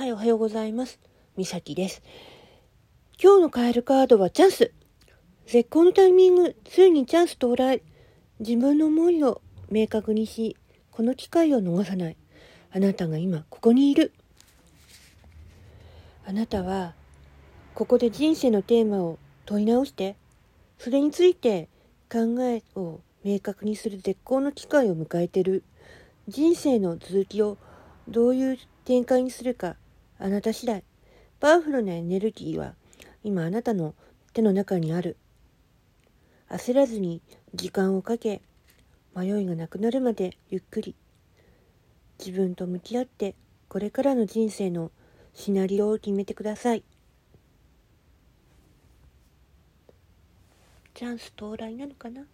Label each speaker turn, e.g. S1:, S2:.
S1: はい、おはようございます。みさきです。今日のカエルカードはチャンス。絶好のタイミング、ついにチャンス到来。自分の思いを明確にし、この機会を逃さない。あなたが今ここにいる。あなたは、ここで人生のテーマを問い直して、それについて考えを明確にする絶好の機会を迎えてる。人生の続きをどういう展開にするかあなた次第。パワフルなエネルギーは今あなたの手の中にある。焦らずに時間をかけ、迷いがなくなるまでゆっくり。自分と向き合ってこれからの人生のシナリオを決めてください。チャンス到来なのかな？